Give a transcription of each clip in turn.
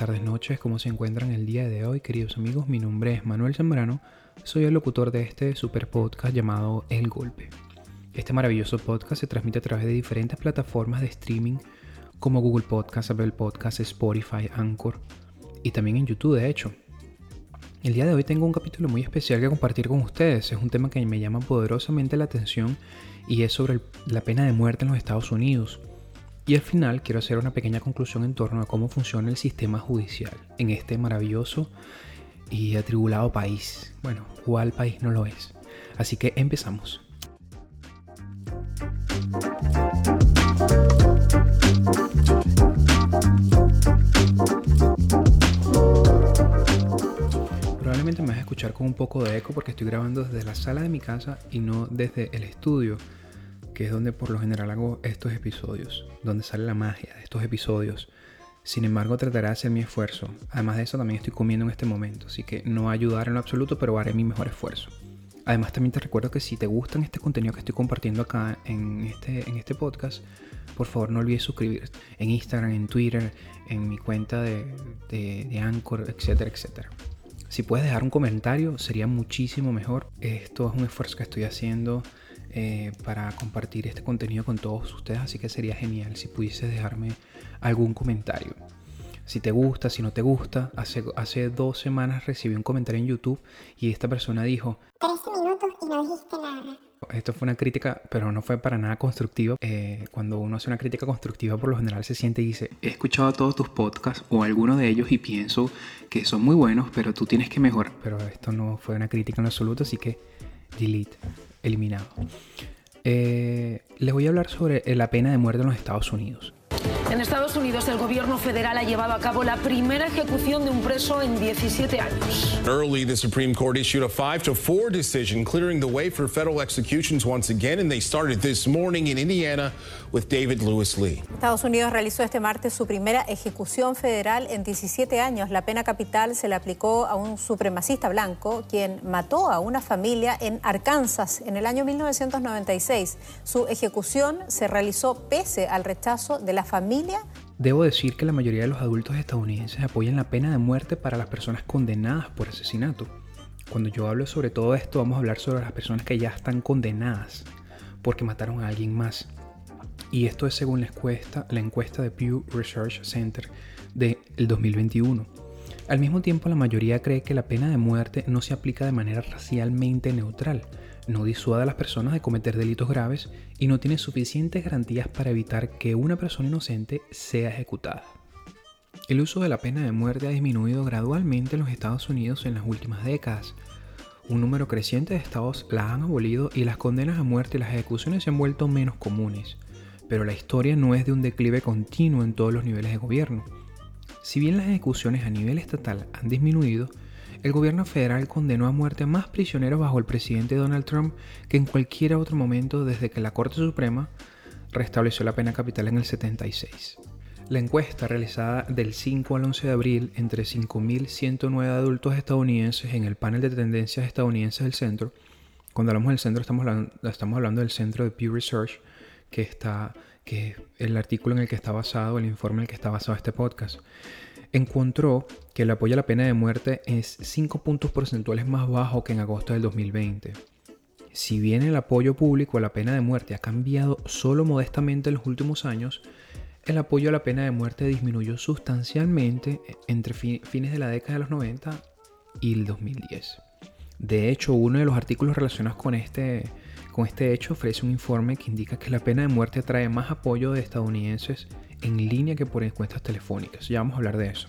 Tardes, noches, ¿cómo se encuentran el día de hoy, queridos amigos? Mi nombre es Manuel Zambrano, soy el locutor de este super podcast llamado El Golpe. Este maravilloso podcast se transmite a través de diferentes plataformas de streaming como Google Podcast, Apple Podcast, Spotify, Anchor y también en YouTube, de hecho. El día de hoy tengo un capítulo muy especial que compartir con ustedes. Es un tema que me llama poderosamente la atención y es sobre la pena de muerte en los Estados Unidos. Y al final quiero hacer una pequeña conclusión en torno a cómo funciona el sistema judicial en este maravilloso y atribulado país. Bueno, ¿cuál país no lo es? Así que empezamos. Probablemente me vas a escuchar con un poco de eco porque estoy grabando desde la sala de mi casa y no desde el estudio que es donde por lo general hago estos episodios, donde sale la magia de estos episodios. Sin embargo, trataré de hacer mi esfuerzo. Además de eso, también estoy comiendo en este momento, así que no va a ayudar en lo absoluto, pero haré mi mejor esfuerzo. Además, también te recuerdo que si te gustan este contenido que estoy compartiendo acá en este, en este podcast, por favor no olvides suscribirte en Instagram, en Twitter, en mi cuenta de, de, de Anchor, etcétera, etcétera. Si puedes dejar un comentario, sería muchísimo mejor. Esto es un esfuerzo que estoy haciendo eh, para compartir este contenido con todos ustedes, así que sería genial si pudieses dejarme algún comentario. Si te gusta, si no te gusta, hace, hace dos semanas recibí un comentario en YouTube y esta persona dijo... 13 minutos y no dijiste nada. Esto fue una crítica, pero no fue para nada constructiva. Eh, cuando uno hace una crítica constructiva, por lo general se siente y dice, he escuchado todos tus podcasts o alguno de ellos y pienso que son muy buenos, pero tú tienes que mejorar. Pero esto no fue una crítica en absoluto, así que delete eliminado. Eh, les voy a hablar sobre la pena de muerte en los Estados Unidos. En Estados Unidos, el gobierno federal ha llevado a cabo la primera ejecución de un preso en 17 años. Early, the Supreme Court issued a 5 to 4 decision clearing the way for federal executions once again, and they started this morning in Indiana with David Lewis Lee. Estados Unidos realizó este martes su primera ejecución federal en 17 años. La pena capital se le aplicó a un supremacista blanco quien mató a una familia en Arkansas en el año 1996. Su ejecución se realizó pese al rechazo de la familia Debo decir que la mayoría de los adultos estadounidenses apoyan la pena de muerte para las personas condenadas por asesinato. Cuando yo hablo sobre todo esto, vamos a hablar sobre las personas que ya están condenadas porque mataron a alguien más. Y esto es según la encuesta, la encuesta de Pew Research Center del 2021. Al mismo tiempo, la mayoría cree que la pena de muerte no se aplica de manera racialmente neutral, no disuade a las personas de cometer delitos graves y no tiene suficientes garantías para evitar que una persona inocente sea ejecutada. El uso de la pena de muerte ha disminuido gradualmente en los Estados Unidos en las últimas décadas. Un número creciente de estados la han abolido y las condenas a muerte y las ejecuciones se han vuelto menos comunes. Pero la historia no es de un declive continuo en todos los niveles de gobierno. Si bien las ejecuciones a nivel estatal han disminuido, el gobierno federal condenó a muerte a más prisioneros bajo el presidente Donald Trump que en cualquier otro momento desde que la Corte Suprema restableció la pena capital en el 76. La encuesta realizada del 5 al 11 de abril entre 5.109 adultos estadounidenses en el panel de tendencias estadounidenses del centro, cuando hablamos del centro estamos estamos hablando del centro de Pew Research, que está que el artículo en el que está basado, el informe en el que está basado este podcast, encontró que el apoyo a la pena de muerte es 5 puntos porcentuales más bajo que en agosto del 2020. Si bien el apoyo público a la pena de muerte ha cambiado solo modestamente en los últimos años, el apoyo a la pena de muerte disminuyó sustancialmente entre fines de la década de los 90 y el 2010. De hecho, uno de los artículos relacionados con este, con este hecho ofrece un informe que indica que la pena de muerte atrae más apoyo de estadounidenses en línea que por encuestas telefónicas. Ya vamos a hablar de eso.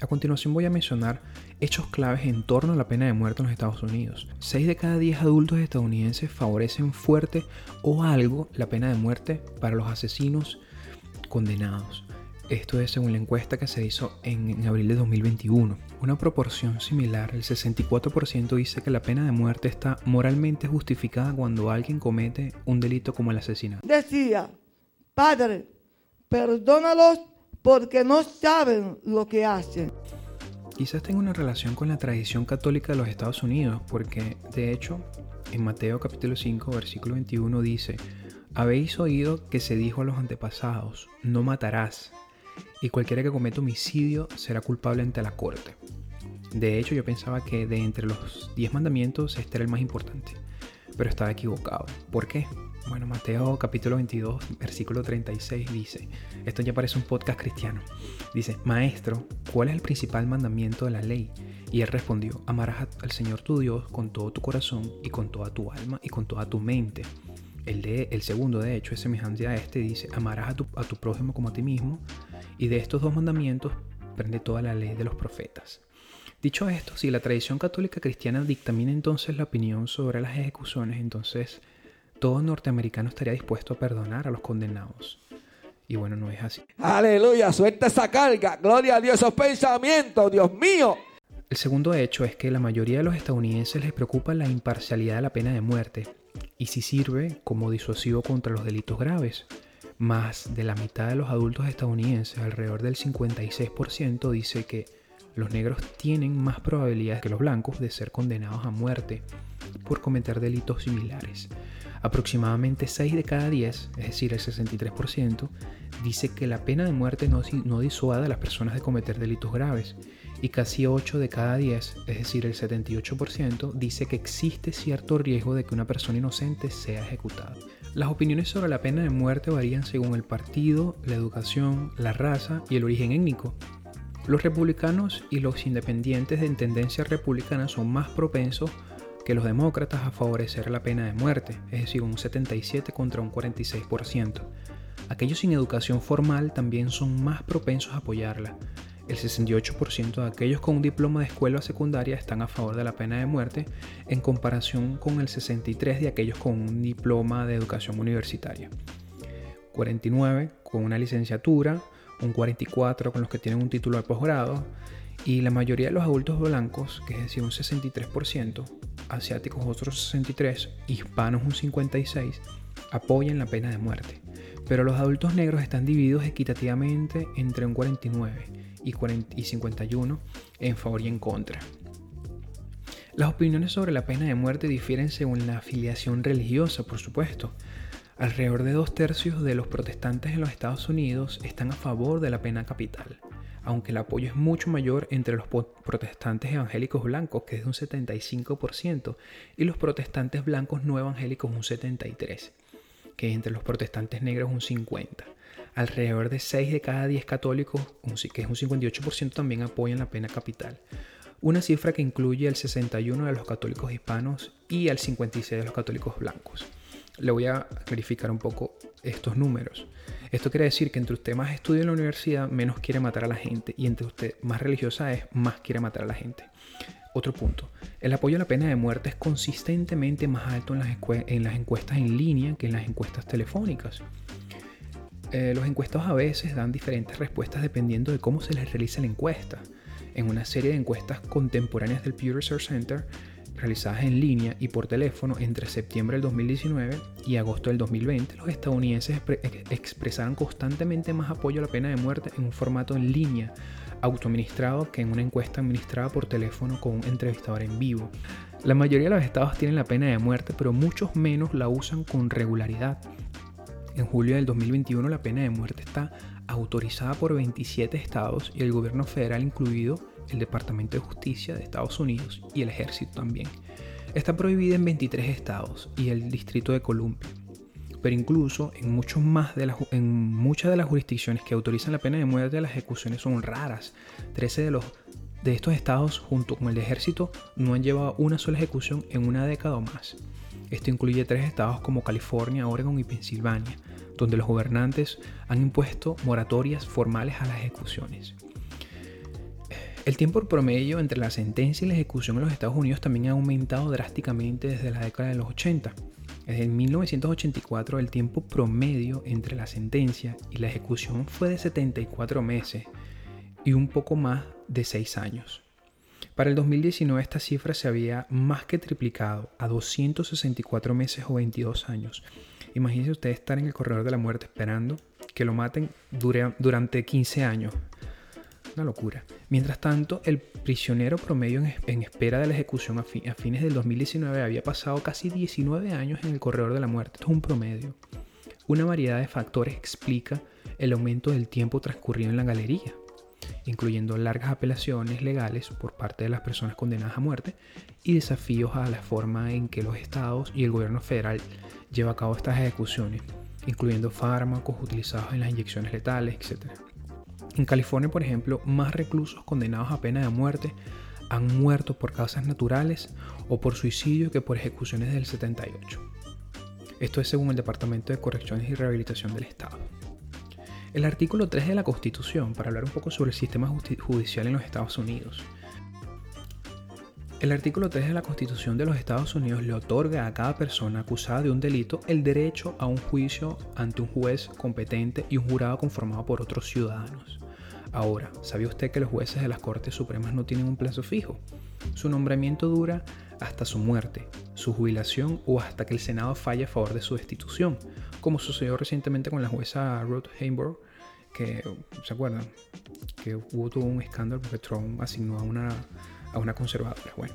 A continuación voy a mencionar hechos claves en torno a la pena de muerte en los Estados Unidos. 6 de cada 10 adultos estadounidenses favorecen fuerte o algo la pena de muerte para los asesinos condenados. Esto es según la encuesta que se hizo en, abril de 2021. Una proporción similar, el 64% dice que la pena de muerte está moralmente justificada cuando alguien comete un delito como el asesinato. Decía, Padre, perdónalos porque no saben lo que hacen. Quizás tenga una relación con la tradición católica de los Estados Unidos, porque de hecho en Mateo capítulo 5 versículo 21 dice, habéis oído que se dijo a los antepasados, no matarás, y cualquiera que cometa homicidio será culpable ante la corte. De hecho, yo pensaba que de entre los 10 mandamientos este era el más importante, pero estaba equivocado. ¿Por qué? Bueno, Mateo capítulo 22, versículo 36 dice, esto ya parece un podcast cristiano, dice, Maestro, ¿cuál es el principal mandamiento de la ley? Y él respondió, amarás al Señor tu Dios con todo tu corazón y con toda tu alma y con toda tu mente. El, de, el segundo, de hecho, es semejante a este, dice, amarás a tu, a tu prójimo como a ti mismo. Y de estos dos mandamientos prende toda la ley de los profetas. Dicho esto, si la tradición católica cristiana dictamina entonces la opinión sobre las ejecuciones, entonces todo norteamericano estaría dispuesto a perdonar a los condenados. Y bueno, no es así. Aleluya, suelta esa carga. Gloria a Dios, esos pensamientos, Dios mío. El segundo hecho es que la mayoría de los estadounidenses les preocupa la imparcialidad de la pena de muerte y si sirve como disuasivo contra los delitos graves. Más de la mitad de los adultos estadounidenses, alrededor del 56%, dice que los negros tienen más probabilidades que los blancos de ser condenados a muerte por cometer delitos similares. Aproximadamente 6 de cada 10, es decir, el 63%, dice que la pena de muerte no, no disuada a las personas de cometer delitos graves y casi 8 de cada 10, es decir, el 78%, dice que existe cierto riesgo de que una persona inocente sea ejecutada. Las opiniones sobre la pena de muerte varían según el partido, la educación, la raza y el origen étnico. Los republicanos y los independientes de tendencia republicana son más propensos que los demócratas a favorecer la pena de muerte, es decir, un 77 contra un 46%. Aquellos sin educación formal también son más propensos a apoyarla. El 68% de aquellos con un diploma de escuela secundaria están a favor de la pena de muerte en comparación con el 63% de aquellos con un diploma de educación universitaria. 49% con una licenciatura, un 44 con los que tienen un título de posgrado y la mayoría de los adultos blancos, que es decir un 63%, asiáticos otros 63, hispanos un 56, apoyan la pena de muerte. Pero los adultos negros están divididos equitativamente entre un 49 y, 40 y 51 en favor y en contra. Las opiniones sobre la pena de muerte difieren según la afiliación religiosa, por supuesto. Alrededor de dos tercios de los protestantes en los Estados Unidos están a favor de la pena capital, aunque el apoyo es mucho mayor entre los protestantes evangélicos blancos, que es de un 75%, y los protestantes blancos no evangélicos un 73%, que entre los protestantes negros un 50%. Alrededor de 6 de cada 10 católicos, que es un 58%, también apoyan la pena capital. Una cifra que incluye el 61 de los católicos hispanos y el 56 de los católicos blancos le voy a verificar un poco estos números. Esto quiere decir que entre usted más estudia en la universidad, menos quiere matar a la gente. Y entre usted más religiosa es, más quiere matar a la gente. Otro punto. El apoyo a la pena de muerte es consistentemente más alto en las encuestas en línea que en las encuestas telefónicas. Eh, los encuestados a veces dan diferentes respuestas dependiendo de cómo se les realiza la encuesta. En una serie de encuestas contemporáneas del Pew Research Center, realizadas en línea y por teléfono entre septiembre del 2019 y agosto del 2020, los estadounidenses expresaron constantemente más apoyo a la pena de muerte en un formato en línea autoadministrado que en una encuesta administrada por teléfono con un entrevistador en vivo. La mayoría de los estados tienen la pena de muerte, pero muchos menos la usan con regularidad. En julio del 2021 la pena de muerte está autorizada por 27 estados y el gobierno federal incluido el Departamento de Justicia de Estados Unidos y el Ejército también. Está prohibida en 23 estados y el Distrito de Columbia. Pero incluso en, muchos más de en muchas de las jurisdicciones que autorizan la pena de muerte, las ejecuciones son raras. 13 de, los, de estos estados, junto con el ejército, no han llevado una sola ejecución en una década o más. Esto incluye tres estados como California, Oregon y Pensilvania, donde los gobernantes han impuesto moratorias formales a las ejecuciones. El tiempo promedio entre la sentencia y la ejecución en los Estados Unidos también ha aumentado drásticamente desde la década de los 80. Desde 1984 el tiempo promedio entre la sentencia y la ejecución fue de 74 meses y un poco más de 6 años. Para el 2019 esta cifra se había más que triplicado a 264 meses o 22 años. Imagínense usted estar en el corredor de la muerte esperando que lo maten durante 15 años una locura. Mientras tanto, el prisionero promedio en, espera de la ejecución a, fines del 2019 había pasado casi 19 años en el corredor de la muerte. Esto es un promedio. Una variedad de factores explica el aumento del tiempo transcurrido en la galería, incluyendo largas apelaciones legales por parte de las personas condenadas a muerte y desafíos a la forma en que los estados y el gobierno federal lleva a cabo estas ejecuciones, incluyendo fármacos utilizados en las inyecciones letales, etc. En California, por ejemplo, más reclusos condenados a pena de muerte han muerto por causas naturales o por suicidio que por ejecuciones del 78. Esto es según el Departamento de Correcciones y Rehabilitación del Estado. El artículo 3 de la Constitución, para hablar un poco sobre el sistema judicial en los Estados Unidos. El artículo 3 de la Constitución de los Estados Unidos le otorga a cada persona acusada de un delito el derecho a un juicio ante un juez competente y un jurado conformado por otros ciudadanos. Ahora, ¿sabía usted que los jueces de las Cortes Supremas no tienen un plazo fijo? Su nombramiento dura hasta su muerte, su jubilación o hasta que el Senado falle a favor de su destitución, como sucedió recientemente con la jueza Ruth Hainborg, que, ¿se acuerdan? Que hubo todo un escándalo porque Trump asignó a una, a una conservadora. Bueno,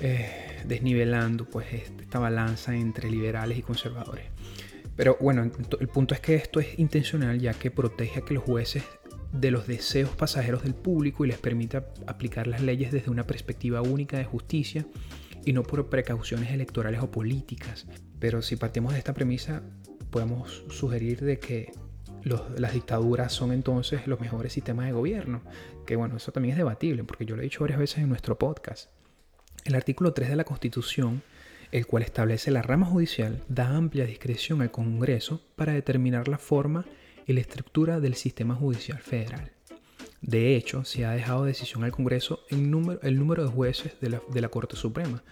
eh, desnivelando pues esta balanza entre liberales y conservadores. Pero bueno, el punto es que esto es intencional ya que protege a que los jueces de los deseos pasajeros del público y les permite aplicar las leyes desde una perspectiva única de justicia y no por precauciones electorales o políticas. Pero si partimos de esta premisa, podemos sugerir de que las dictaduras son entonces los mejores sistemas de gobierno. Que bueno, eso también es debatible, porque yo lo he dicho varias veces en nuestro podcast. El artículo 3 de la Constitución, el cual establece la rama judicial, da amplia discreción al Congreso para determinar la forma y la estructura del sistema judicial federal. De hecho, se ha dejado decisión al Congreso el número, el número de jueces de la, de la Corte Suprema.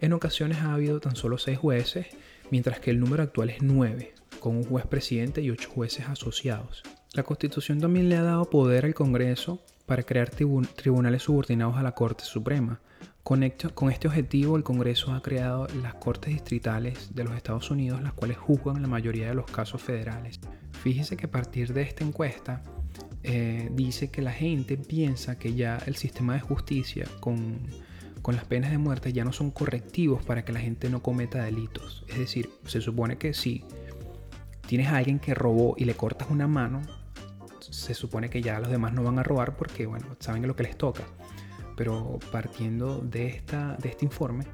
En ocasiones ha habido tan solo seis jueces, mientras que el número actual es nueve, con un juez presidente y ocho jueces asociados. La Constitución también le ha dado poder al Congreso para crear tribunales subordinados a la Corte Suprema. Con este objetivo, el Congreso ha creado las Cortes Distritales de los Estados Unidos, las cuales juzgan la mayoría de los casos federales. Fíjese que a partir de esta encuesta eh, dice que la gente piensa que ya el sistema de justicia con, con las penas de muerte ya no son correctivos para que la gente no cometa delitos. Es decir, se supone que si tienes a alguien que robó y le cortas una mano, se supone que ya los demás no van a robar porque, bueno, saben lo que les toca. Pero partiendo de, esta, de este informe,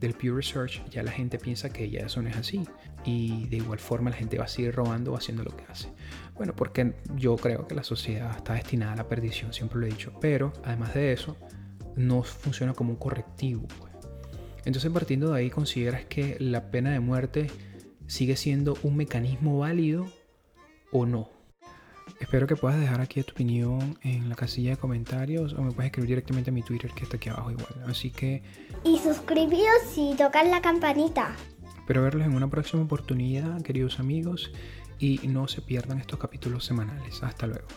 del Pew Research, ya la gente piensa que ya eso no es así. Y de igual forma la gente va a seguir robando o haciendo lo que hace. Bueno, porque yo creo que la sociedad está destinada a la perdición, siempre lo he dicho. Pero además de eso, no funciona como un correctivo. Pues. Entonces partiendo de ahí, ¿consideras que la pena de muerte sigue siendo un mecanismo válido o no? Espero que puedas dejar aquí tu opinión en la casilla de comentarios o me puedes escribir directamente a mi Twitter que está aquí abajo igual. Así que... Y suscribiros y tocar la campanita. Espero verlos en una próxima oportunidad, queridos amigos, y no se pierdan estos capítulos semanales. Hasta luego.